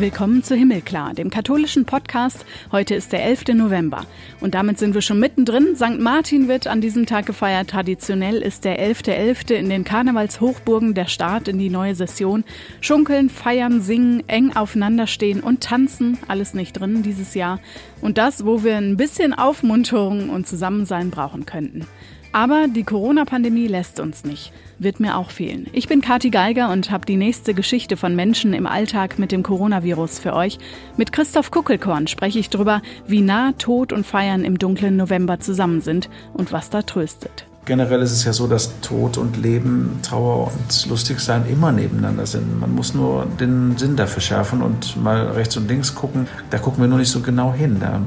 Willkommen zu Himmelklar, dem katholischen Podcast. Heute ist der 11. November. Und damit sind wir schon mittendrin. St. Martin wird an diesem Tag gefeiert. Traditionell ist der 11.11. .11. in den Karnevalshochburgen der Start in die neue Session. Schunkeln, feiern, singen, eng aufeinanderstehen und tanzen. Alles nicht drin dieses Jahr. Und das, wo wir ein bisschen Aufmunterung und Zusammensein brauchen könnten. Aber die Corona-Pandemie lässt uns nicht. Wird mir auch fehlen. Ich bin Kati Geiger und habe die nächste Geschichte von Menschen im Alltag mit dem Coronavirus für euch. Mit Christoph Kuckelkorn spreche ich darüber, wie nah Tod und Feiern im dunklen November zusammen sind und was da tröstet. Generell ist es ja so, dass Tod und Leben, Trauer und Lustigsein immer nebeneinander sind. Man muss nur den Sinn dafür schärfen und mal rechts und links gucken. Da gucken wir nur nicht so genau hin. Da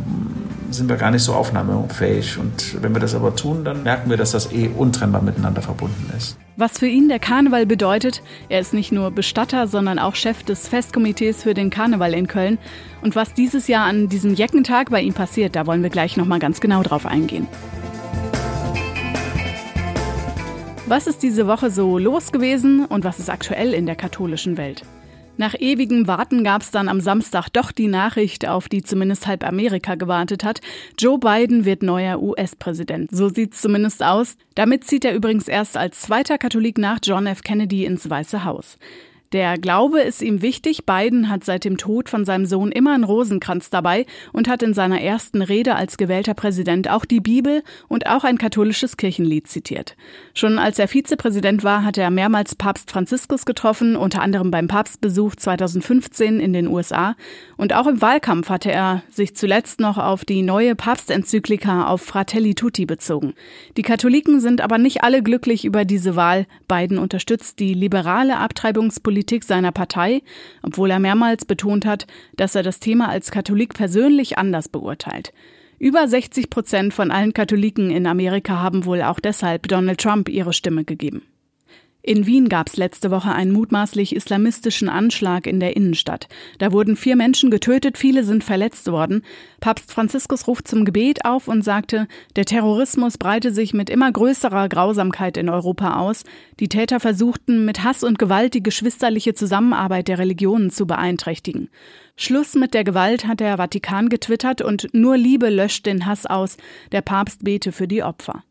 sind wir gar nicht so aufnahmefähig. Und wenn wir das aber tun, dann merken wir, dass das eh untrennbar miteinander verbunden ist. Was für ihn der Karneval bedeutet, er ist nicht nur Bestatter, sondern auch Chef des Festkomitees für den Karneval in Köln. Und was dieses Jahr an diesem Jeckentag bei ihm passiert, da wollen wir gleich nochmal ganz genau drauf eingehen. Was ist diese Woche so los gewesen und was ist aktuell in der katholischen Welt? Nach ewigem Warten gab es dann am Samstag doch die Nachricht, auf die zumindest halb Amerika gewartet hat. Joe Biden wird neuer US-Präsident. So sieht's zumindest aus. Damit zieht er übrigens erst als zweiter Katholik nach John F. Kennedy ins Weiße Haus. Der Glaube ist ihm wichtig. Biden hat seit dem Tod von seinem Sohn immer einen Rosenkranz dabei und hat in seiner ersten Rede als gewählter Präsident auch die Bibel und auch ein katholisches Kirchenlied zitiert. Schon als er Vizepräsident war, hat er mehrmals Papst Franziskus getroffen, unter anderem beim Papstbesuch 2015 in den USA. Und auch im Wahlkampf hatte er sich zuletzt noch auf die neue Papstenzyklika auf Fratelli Tutti bezogen. Die Katholiken sind aber nicht alle glücklich über diese Wahl. Biden unterstützt die liberale Abtreibungspolitik Politik seiner Partei, obwohl er mehrmals betont hat, dass er das Thema als Katholik persönlich anders beurteilt. Über 60 Prozent von allen Katholiken in Amerika haben wohl auch deshalb Donald Trump ihre Stimme gegeben. In Wien gab es letzte Woche einen mutmaßlich islamistischen Anschlag in der Innenstadt. Da wurden vier Menschen getötet, viele sind verletzt worden. Papst Franziskus ruft zum Gebet auf und sagte, der Terrorismus breite sich mit immer größerer Grausamkeit in Europa aus. Die Täter versuchten mit Hass und Gewalt die geschwisterliche Zusammenarbeit der Religionen zu beeinträchtigen. Schluss mit der Gewalt hat der Vatikan getwittert und nur Liebe löscht den Hass aus. Der Papst bete für die Opfer.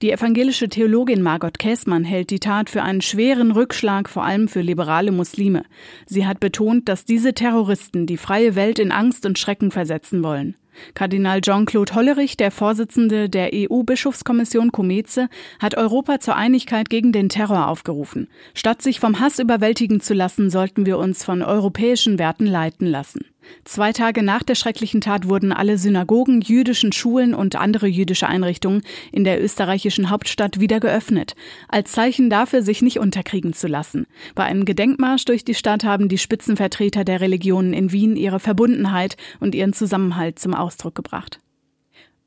Die evangelische Theologin Margot Käßmann hält die Tat für einen schweren Rückschlag, vor allem für liberale Muslime. Sie hat betont, dass diese Terroristen die freie Welt in Angst und Schrecken versetzen wollen. Kardinal Jean-Claude Hollerich, der Vorsitzende der EU-Bischofskommission Comeze, hat Europa zur Einigkeit gegen den Terror aufgerufen. Statt sich vom Hass überwältigen zu lassen, sollten wir uns von europäischen Werten leiten lassen. Zwei Tage nach der schrecklichen Tat wurden alle Synagogen, jüdischen Schulen und andere jüdische Einrichtungen in der österreichischen Hauptstadt wieder geöffnet, als Zeichen dafür, sich nicht unterkriegen zu lassen. Bei einem Gedenkmarsch durch die Stadt haben die Spitzenvertreter der Religionen in Wien ihre Verbundenheit und ihren Zusammenhalt zum Ausdruck gebracht.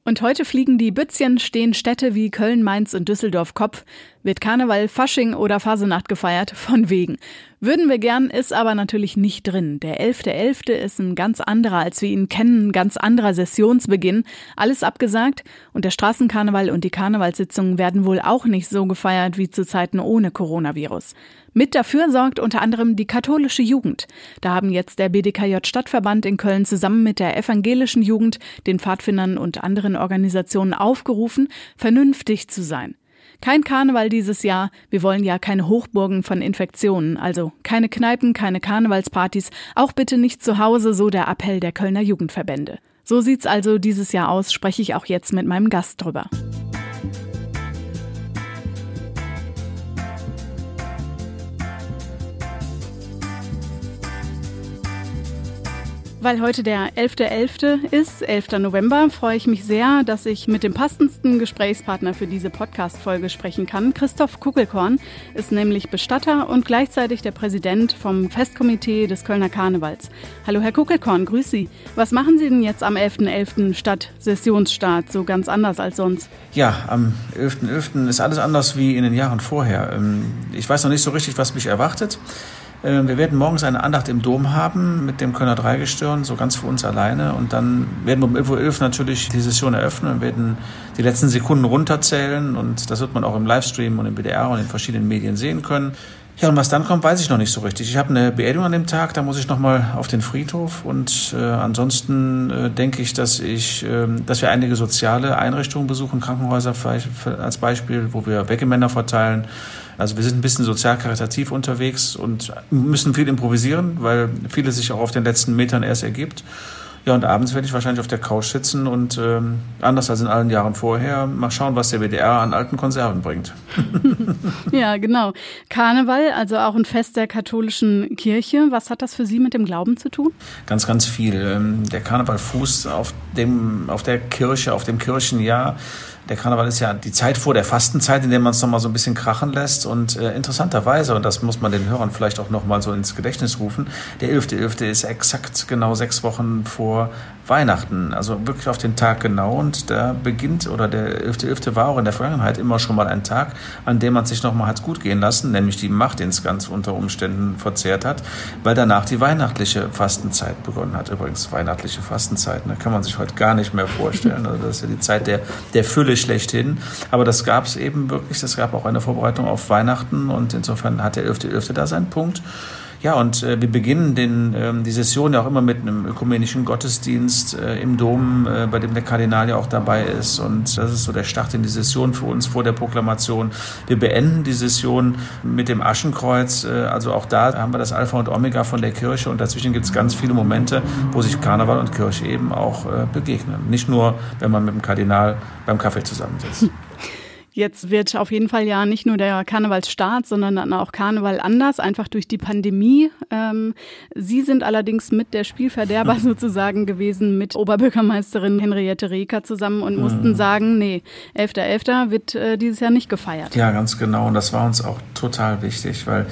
Und heute fliegen die Bützchen, stehen Städte wie Köln, Mainz und Düsseldorf Kopf. Wird Karneval, Fasching oder Fasenacht gefeiert? Von wegen. Würden wir gern, ist aber natürlich nicht drin. Der 11.11. .11. ist ein ganz anderer, als wir ihn kennen, ein ganz anderer Sessionsbeginn. Alles abgesagt und der Straßenkarneval und die Karnevalssitzungen werden wohl auch nicht so gefeiert wie zu Zeiten ohne Coronavirus. Mit dafür sorgt unter anderem die katholische Jugend. Da haben jetzt der BDKJ Stadtverband in Köln zusammen mit der evangelischen Jugend, den Pfadfindern und anderen Organisationen aufgerufen, vernünftig zu sein. Kein Karneval dieses Jahr. Wir wollen ja keine Hochburgen von Infektionen. Also keine Kneipen, keine Karnevalspartys. Auch bitte nicht zu Hause, so der Appell der Kölner Jugendverbände. So sieht's also dieses Jahr aus, spreche ich auch jetzt mit meinem Gast drüber. Weil heute der 11.11. .11. ist, 11. November, freue ich mich sehr, dass ich mit dem passendsten Gesprächspartner für diese Podcast-Folge sprechen kann. Christoph Kuckelkorn ist nämlich Bestatter und gleichzeitig der Präsident vom Festkomitee des Kölner Karnevals. Hallo Herr Kuckelkorn, grüß Sie. Was machen Sie denn jetzt am 11.11. .11. statt Sessionsstart, so ganz anders als sonst? Ja, am 11.11. .11. ist alles anders wie in den Jahren vorher. Ähm, ich weiß noch nicht so richtig, was mich erwartet. Ähm, wir werden morgens eine Andacht im Dom haben mit dem Kölner Dreigestirn, so ganz für uns alleine. Und dann werden wir um 11.11 Uhr natürlich die Session eröffnen und werden die letzten Sekunden runterzählen. Und das wird man auch im Livestream und im BDR und in verschiedenen Medien sehen können. Ja, und was dann kommt, weiß ich noch nicht so richtig. Ich habe eine Beerdigung an dem Tag, da muss ich nochmal auf den Friedhof und äh, ansonsten äh, denke ich, dass ich, äh, dass wir einige soziale Einrichtungen besuchen, Krankenhäuser als Beispiel, wo wir Wegemänner verteilen. Also wir sind ein bisschen sozial-karitativ unterwegs und müssen viel improvisieren, weil vieles sich auch auf den letzten Metern erst ergibt. Ja, und abends werde ich wahrscheinlich auf der Couch sitzen und ähm, anders als in allen Jahren vorher mal schauen, was der WDR an alten Konserven bringt. ja, genau. Karneval, also auch ein Fest der katholischen Kirche. Was hat das für Sie mit dem Glauben zu tun? Ganz, ganz viel. Ähm, der Karneval fußt auf, dem, auf der Kirche, auf dem Kirchenjahr. Der Karneval ist ja die Zeit vor der Fastenzeit, in der man es nochmal so ein bisschen krachen lässt. Und äh, interessanterweise, und das muss man den Hörern vielleicht auch nochmal so ins Gedächtnis rufen, der 11.11. .11. ist exakt genau sechs Wochen vor Weihnachten, also wirklich auf den Tag genau. Und da beginnt, oder der 11.11. .11. war auch in der Vergangenheit immer schon mal ein Tag, an dem man sich nochmal hat gut gehen lassen, nämlich die Macht ins ganz unter Umständen verzehrt hat, weil danach die weihnachtliche Fastenzeit begonnen hat. Übrigens, weihnachtliche Fastenzeit, ne, kann man sich heute gar nicht mehr vorstellen. Also das ist ja die Zeit der, der Fülle schlechthin. Aber das gab es eben wirklich. Es gab auch eine Vorbereitung auf Weihnachten und insofern hat der 11.11. .11. da seinen Punkt. Ja, und äh, wir beginnen den, ähm, die Session ja auch immer mit einem ökumenischen Gottesdienst äh, im Dom, äh, bei dem der Kardinal ja auch dabei ist. Und das ist so der Start in die Session für uns vor der Proklamation. Wir beenden die Session mit dem Aschenkreuz. Äh, also auch da haben wir das Alpha und Omega von der Kirche. Und dazwischen gibt es ganz viele Momente, wo sich Karneval und Kirche eben auch äh, begegnen. Nicht nur, wenn man mit dem Kardinal beim Kaffee zusammensitzt. Jetzt wird auf jeden Fall ja nicht nur der Karnevalsstart, sondern dann auch Karneval anders, einfach durch die Pandemie. Ähm, Sie sind allerdings mit der Spielverderber sozusagen gewesen, mit Oberbürgermeisterin Henriette Reker zusammen und mussten mhm. sagen, nee, 11.11. .11. wird äh, dieses Jahr nicht gefeiert. Ja, ganz genau. Und das war uns auch total wichtig, weil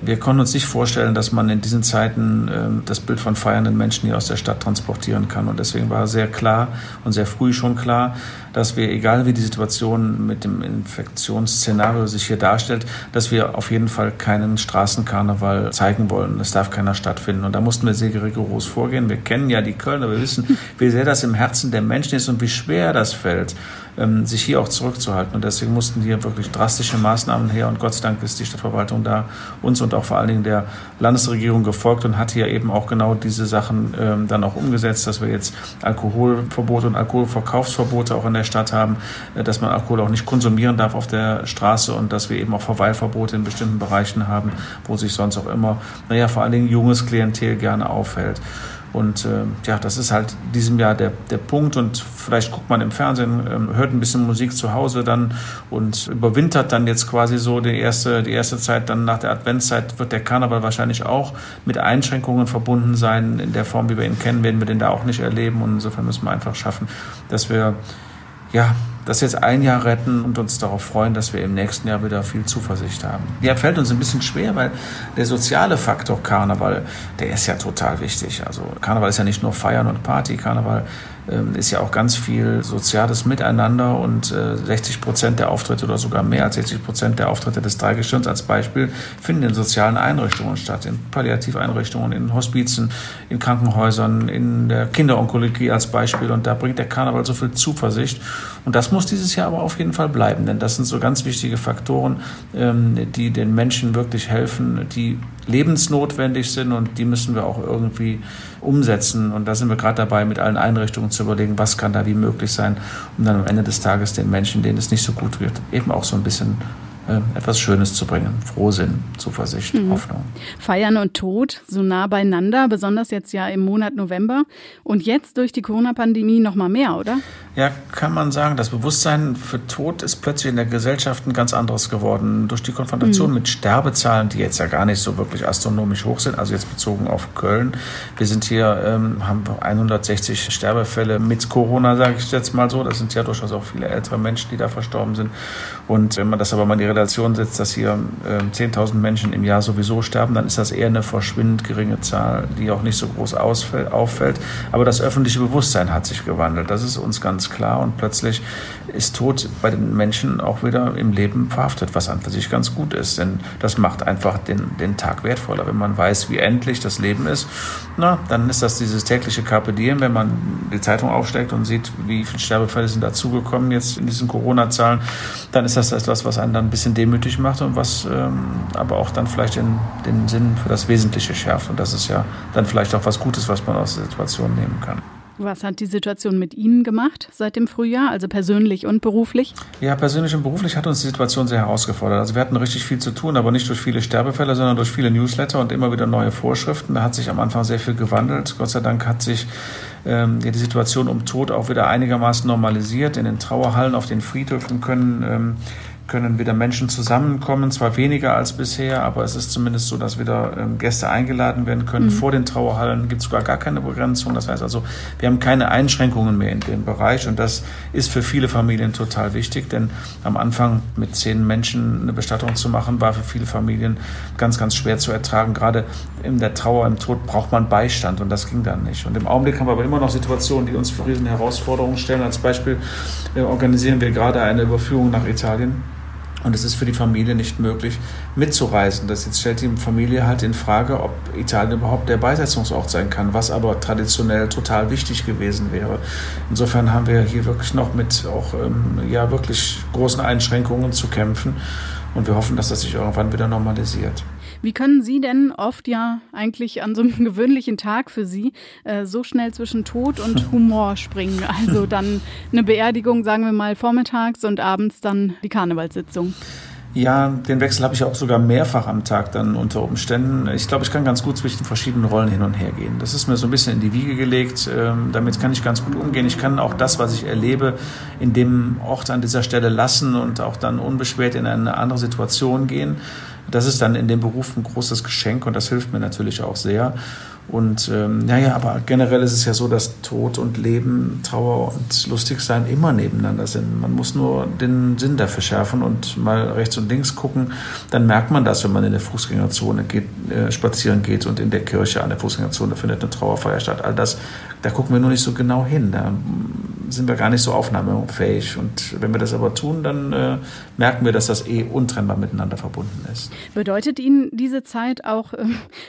wir konnten uns nicht vorstellen, dass man in diesen Zeiten äh, das Bild von feiernden Menschen hier aus der Stadt transportieren kann. Und deswegen war sehr klar und sehr früh schon klar, dass wir, egal wie die Situation mit dem Infektionsszenario sich hier darstellt, dass wir auf jeden Fall keinen Straßenkarneval zeigen wollen. Es darf keiner stattfinden. Und da mussten wir sehr rigoros vorgehen. Wir kennen ja die Kölner, wir wissen, wie sehr das im Herzen der Menschen ist und wie schwer das fällt ähm, sich hier auch zurückzuhalten. Und deswegen mussten hier wirklich drastische Maßnahmen her. Und Gott sei Dank ist die Stadtverwaltung da uns und auch vor allen Dingen der Landesregierung gefolgt und hat hier eben auch genau diese Sachen ähm, dann auch umgesetzt, dass wir jetzt Alkoholverbote und Alkoholverkaufsverbote auch in der Stadt haben, äh, dass man Alkohol auch nicht konsumieren darf auf der Straße und dass wir eben auch Verweilverbote in bestimmten Bereichen haben, wo sich sonst auch immer, naja, vor allen Dingen junges Klientel gerne aufhält. Und äh, ja, das ist halt diesem Jahr der, der Punkt. Und vielleicht guckt man im Fernsehen, äh, hört ein bisschen Musik zu Hause dann und überwintert dann jetzt quasi so die erste, die erste Zeit. Dann nach der Adventszeit wird der Karneval wahrscheinlich auch mit Einschränkungen verbunden sein. In der Form, wie wir ihn kennen, werden wir den da auch nicht erleben. Und insofern müssen wir einfach schaffen, dass wir ja, das jetzt ein Jahr retten und uns darauf freuen, dass wir im nächsten Jahr wieder viel Zuversicht haben. Ja, fällt uns ein bisschen schwer, weil der soziale Faktor Karneval, der ist ja total wichtig. Also Karneval ist ja nicht nur Feiern und Party, Karneval ist ja auch ganz viel soziales Miteinander und 60 äh, Prozent der Auftritte oder sogar mehr als 60 Prozent der Auftritte des Dreigestirns als Beispiel finden in sozialen Einrichtungen statt, in Palliativeinrichtungen, in Hospizen, in Krankenhäusern, in der Kinderonkologie als Beispiel. Und da bringt der Karneval so viel Zuversicht. Und das muss dieses Jahr aber auf jeden Fall bleiben, denn das sind so ganz wichtige Faktoren, ähm, die den Menschen wirklich helfen, die lebensnotwendig sind und die müssen wir auch irgendwie umsetzen. Und da sind wir gerade dabei, mit allen Einrichtungen zu überlegen, was kann da wie möglich sein, um dann am Ende des Tages den Menschen, denen es nicht so gut wird, eben auch so ein bisschen etwas Schönes zu bringen. Frohsinn, Zuversicht, mhm. Hoffnung. Feiern und Tod so nah beieinander, besonders jetzt ja im Monat November und jetzt durch die Corona-Pandemie noch mal mehr, oder? Ja, kann man sagen, das Bewusstsein für Tod ist plötzlich in der Gesellschaft ein ganz anderes geworden. Durch die Konfrontation mhm. mit Sterbezahlen, die jetzt ja gar nicht so wirklich astronomisch hoch sind, also jetzt bezogen auf Köln. Wir sind hier, ähm, haben 160 Sterbefälle mit Corona, sage ich jetzt mal so. Das sind ja durchaus auch viele ältere Menschen, die da verstorben sind. Und wenn man das aber mal in die Relation setzt, dass hier äh, 10.000 Menschen im Jahr sowieso sterben, dann ist das eher eine verschwindend geringe Zahl, die auch nicht so groß auffällt. Aber das öffentliche Bewusstsein hat sich gewandelt. Das ist uns ganz klar. Und plötzlich ist Tod bei den Menschen auch wieder im Leben verhaftet, was an sich ganz gut ist. Denn das macht einfach den, den Tag wertvoller. Wenn man weiß, wie endlich das Leben ist, na, dann ist das dieses tägliche Carpe wenn man die Zeitung aufsteckt und sieht, wie viele Sterbefälle sind dazugekommen jetzt in diesen Corona-Zahlen, dann ist das etwas, was einen dann ein bisschen bisschen demütig macht und was ähm, aber auch dann vielleicht den, den Sinn für das Wesentliche schärft. Und das ist ja dann vielleicht auch was Gutes, was man aus der Situation nehmen kann. Was hat die Situation mit Ihnen gemacht seit dem Frühjahr, also persönlich und beruflich? Ja, persönlich und beruflich hat uns die Situation sehr herausgefordert. Also wir hatten richtig viel zu tun, aber nicht durch viele Sterbefälle, sondern durch viele Newsletter und immer wieder neue Vorschriften. Da hat sich am Anfang sehr viel gewandelt. Gott sei Dank hat sich ähm, die Situation um Tod auch wieder einigermaßen normalisiert. In den Trauerhallen auf den Friedhöfen können ähm, können wieder Menschen zusammenkommen, zwar weniger als bisher, aber es ist zumindest so, dass wieder ähm, Gäste eingeladen werden können. Mhm. Vor den Trauerhallen gibt es sogar gar keine Begrenzung. Das heißt also, wir haben keine Einschränkungen mehr in dem Bereich und das ist für viele Familien total wichtig, denn am Anfang mit zehn Menschen eine Bestattung zu machen, war für viele Familien ganz, ganz schwer zu ertragen. Gerade in der Trauer, im Tod braucht man Beistand und das ging dann nicht. Und im Augenblick haben wir aber immer noch Situationen, die uns für riesen Herausforderungen stellen. Als Beispiel äh, organisieren wir gerade eine Überführung nach Italien und es ist für die Familie nicht möglich, mitzureisen. Das jetzt stellt die Familie halt in Frage, ob Italien überhaupt der Beisetzungsort sein kann, was aber traditionell total wichtig gewesen wäre. Insofern haben wir hier wirklich noch mit auch ähm, ja wirklich großen Einschränkungen zu kämpfen. Und wir hoffen, dass das sich irgendwann wieder normalisiert. Wie können Sie denn oft ja eigentlich an so einem gewöhnlichen Tag für Sie äh, so schnell zwischen Tod und Humor springen? Also dann eine Beerdigung, sagen wir mal, vormittags und abends dann die Karnevalssitzung. Ja, den Wechsel habe ich auch sogar mehrfach am Tag dann unter Umständen. Ich glaube, ich kann ganz gut zwischen verschiedenen Rollen hin und her gehen. Das ist mir so ein bisschen in die Wiege gelegt. Ähm, damit kann ich ganz gut umgehen. Ich kann auch das, was ich erlebe, in dem Ort an dieser Stelle lassen und auch dann unbeschwert in eine andere Situation gehen. Das ist dann in dem Beruf ein großes Geschenk und das hilft mir natürlich auch sehr. Und ähm, naja, aber generell ist es ja so, dass Tod und Leben, Trauer und Lustigsein immer nebeneinander sind. Man muss nur den Sinn dafür schärfen und mal rechts und links gucken. Dann merkt man das, wenn man in der Fußgängerzone geht, äh, spazieren geht und in der Kirche an der Fußgängerzone findet eine Trauerfeier statt. All das, da gucken wir nur nicht so genau hin. Da sind wir gar nicht so aufnahmefähig. Und wenn wir das aber tun, dann äh, merken wir, dass das eh untrennbar miteinander verbunden ist. Bedeutet Ihnen diese Zeit auch äh,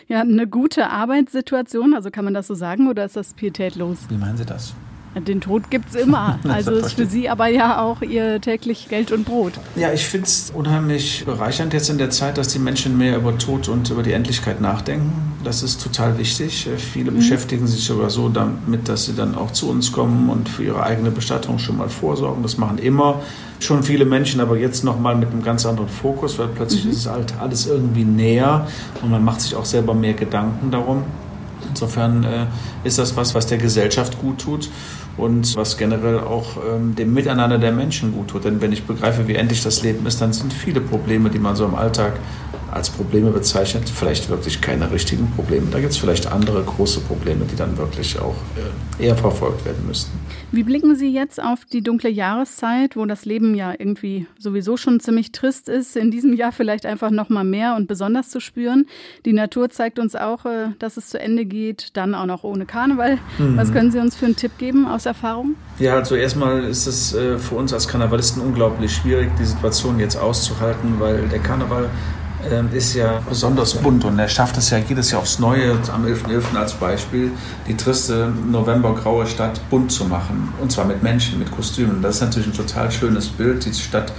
ja, eine gute Arbeitssituation? Also kann man das so sagen oder ist das pietätlos? Wie meinen Sie das? Den Tod gibt es immer. Also ist für Sie aber ja auch Ihr täglich Geld und Brot. Ja, ich finde es unheimlich bereichernd jetzt in der Zeit, dass die Menschen mehr über Tod und über die Endlichkeit nachdenken. Das ist total wichtig. Viele mhm. beschäftigen sich sogar so damit, dass sie dann auch zu uns kommen und für ihre eigene Bestattung schon mal vorsorgen. Das machen immer schon viele Menschen, aber jetzt nochmal mit einem ganz anderen Fokus, weil plötzlich mhm. ist es halt alles irgendwie näher und man macht sich auch selber mehr Gedanken darum. Insofern äh, ist das was, was der Gesellschaft gut tut und was generell auch ähm, dem Miteinander der Menschen gut tut. Denn wenn ich begreife, wie endlich das Leben ist, dann sind viele Probleme, die man so im Alltag als Probleme bezeichnet, vielleicht wirklich keine richtigen Probleme. Da gibt es vielleicht andere große Probleme, die dann wirklich auch äh, eher verfolgt werden müssten. Wie blicken Sie jetzt auf die dunkle Jahreszeit, wo das Leben ja irgendwie sowieso schon ziemlich trist ist, in diesem Jahr vielleicht einfach noch mal mehr und besonders zu spüren? Die Natur zeigt uns auch, äh, dass es zu Ende geht, dann auch noch ohne Karneval. Mhm. Was können Sie uns für einen Tipp geben aus Erfahrung? Ja, also erstmal ist es äh, für uns als Karnevalisten unglaublich schwierig, die Situation jetzt auszuhalten, weil der Karneval ist ja besonders bunt und er schafft es ja jedes Jahr aufs Neue, am 11.11. .11. als Beispiel, die triste Novembergraue Stadt bunt zu machen. Und zwar mit Menschen, mit Kostümen. Das ist natürlich ein total schönes Bild. Die Stadt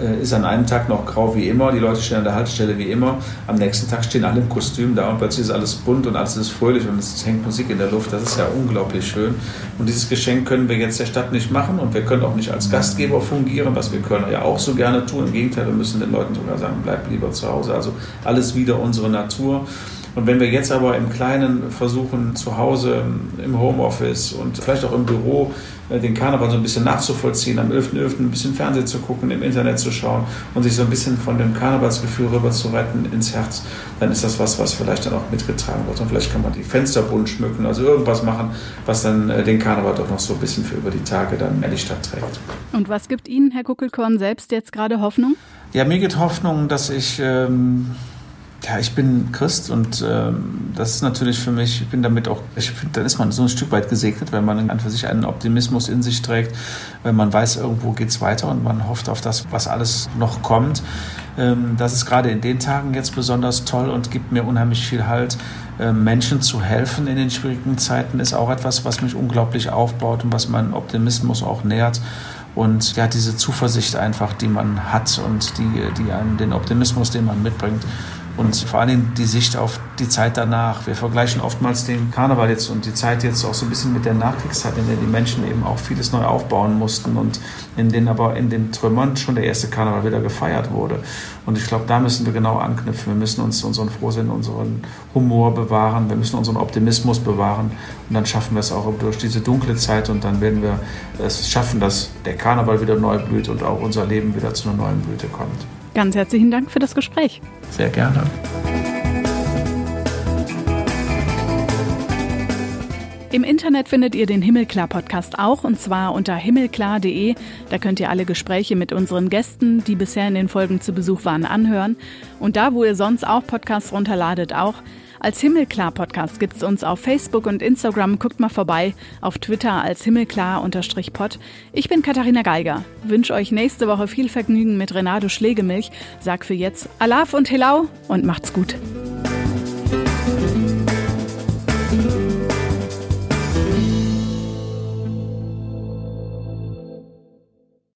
äh, ist an einem Tag noch grau wie immer, die Leute stehen an der Haltestelle wie immer, am nächsten Tag stehen alle im Kostüm da und plötzlich ist alles bunt und alles ist fröhlich und es hängt Musik in der Luft, das ist ja unglaublich schön. Und dieses Geschenk können wir jetzt der Stadt nicht machen und wir können auch nicht als Gastgeber fungieren, was wir können ja auch so gerne tun. Im Gegenteil, wir müssen den Leuten sogar sagen, bleibt lieber zu Hause. Also alles wieder unsere Natur. Und wenn wir jetzt aber im Kleinen versuchen, zu Hause im Homeoffice und vielleicht auch im Büro äh, den Karneval so ein bisschen nachzuvollziehen, am 11.11. .11. ein bisschen Fernsehen zu gucken, im Internet zu schauen und sich so ein bisschen von dem Karnevalsgefühl rüber zu retten ins Herz, dann ist das was, was vielleicht dann auch mitgetragen wird. Und vielleicht kann man die Fenster bunt schmücken, also irgendwas machen, was dann äh, den Karneval doch noch so ein bisschen für über die Tage dann in die Stadt trägt. Und was gibt Ihnen, Herr Kuckelkorn, selbst jetzt gerade Hoffnung? Ja, mir gibt Hoffnung, dass ich ähm, ja, ich bin Christ und ähm, das ist natürlich für mich, ich bin damit auch, ich finde, dann ist man so ein Stück weit gesegnet, wenn man an für sich einen Optimismus in sich trägt, wenn man weiß, irgendwo geht es weiter und man hofft auf das, was alles noch kommt. Ähm, das ist gerade in den Tagen jetzt besonders toll und gibt mir unheimlich viel Halt. Ähm, Menschen zu helfen in den schwierigen Zeiten ist auch etwas, was mich unglaublich aufbaut und was meinen Optimismus auch nährt. Und ja, diese Zuversicht einfach, die man hat und die, die einen, den Optimismus, den man mitbringt und vor allem die Sicht auf die Zeit danach. Wir vergleichen oftmals den Karneval jetzt und die Zeit jetzt auch so ein bisschen mit der Nachkriegszeit, in der die Menschen eben auch vieles neu aufbauen mussten und in denen aber in den Trümmern schon der erste Karneval wieder gefeiert wurde. Und ich glaube, da müssen wir genau anknüpfen. Wir müssen uns unseren Frohsinn, unseren Humor bewahren, wir müssen unseren Optimismus bewahren und dann schaffen wir es auch durch diese dunkle Zeit und dann werden wir es schaffen, dass der Karneval wieder neu blüht und auch unser Leben wieder zu einer neuen Blüte kommt. Ganz herzlichen Dank für das Gespräch. Sehr gerne. Im Internet findet ihr den Himmelklar-Podcast auch und zwar unter himmelklar.de. Da könnt ihr alle Gespräche mit unseren Gästen, die bisher in den Folgen zu Besuch waren, anhören. Und da, wo ihr sonst auch Podcasts runterladet, auch. Als Himmelklar-Podcast gibt es uns auf Facebook und Instagram. Guckt mal vorbei. Auf Twitter als Himmelklar-Pod. Ich bin Katharina Geiger. Wünsche euch nächste Woche viel Vergnügen mit Renato Schlegelmilch. Sag für jetzt Alaf und Helau und macht's gut.